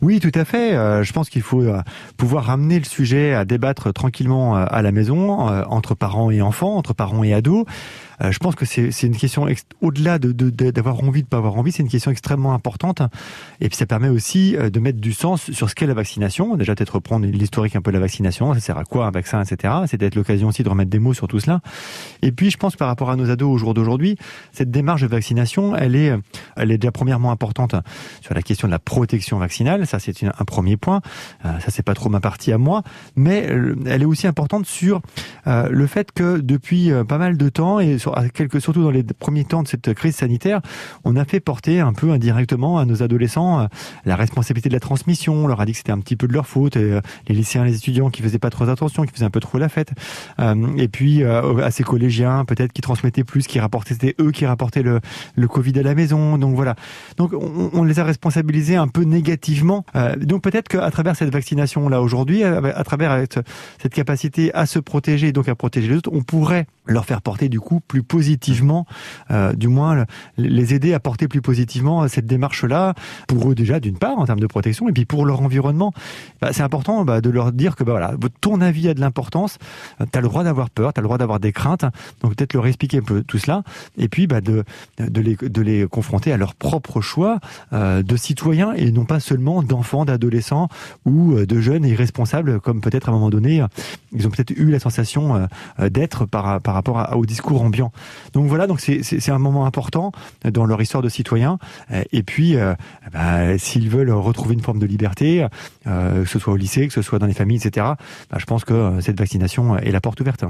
Oui, tout à fait. Euh, je pense qu'il faut euh, pouvoir ramener le sujet à débattre tranquillement euh, à la maison, entre parents et enfants, entre parents et ados. Euh, je pense que c'est une question au-delà de d'avoir de, envie de pas avoir envie, c'est une question extrêmement importante. Et puis ça permet aussi euh, de mettre du sens sur ce qu'est la vaccination. Déjà peut-être reprendre l'historique un peu de la vaccination, ça sert à quoi un vaccin, etc. C'est peut-être l'occasion aussi de remettre des mots sur tout cela. Et puis je pense par rapport à nos ados au jour d'aujourd'hui, cette démarche de vaccination, elle est, est déjà premièrement importante sur la question de la protection vaccinale. Ça c'est un premier point. Euh, ça c'est pas trop ma partie à moi, mais elle est aussi importante sur le fait que depuis pas mal de temps et sur surtout dans les premiers temps de cette crise sanitaire, on a fait porter un peu indirectement à nos adolescents euh, la responsabilité de la transmission. On leur a dit que c'était un petit peu de leur faute. Et, euh, les lycéens, les étudiants qui faisaient pas trop attention, qui faisaient un peu trop la fête. Euh, et puis à ces collégiens, peut-être qui transmettaient plus, qui rapportaient, c'était eux qui rapportaient le, Covid à la maison. Donc voilà. Donc on, on les a responsabilisés un peu négativement. donc peut-être qu'à travers cette vaccination là aujourd'hui, à, travers cette capacité à se protéger, donc à protéger les autres, on pourrait leur faire porter du coup plus positivement, euh, du moins les aider à porter plus positivement cette démarche-là, pour eux déjà d'une part en termes de protection, et puis pour leur environnement, bah, c'est important bah, de leur dire que bah, voilà, ton avis a de l'importance, tu as le droit d'avoir peur, tu as le droit d'avoir des craintes, donc peut-être leur expliquer un peu tout cela, et puis bah, de, de, les, de les confronter à leur propre choix euh, de citoyens, et non pas seulement d'enfants, d'adolescents ou euh, de jeunes irresponsables, comme peut-être à un moment donné, ils ont peut-être eu la sensation d'être par, par rapport au discours ambiant. Donc voilà, donc c'est un moment important dans leur histoire de citoyen. Et puis, euh, bah, s'ils veulent retrouver une forme de liberté, euh, que ce soit au lycée, que ce soit dans les familles, etc., bah, je pense que euh, cette vaccination est la porte ouverte.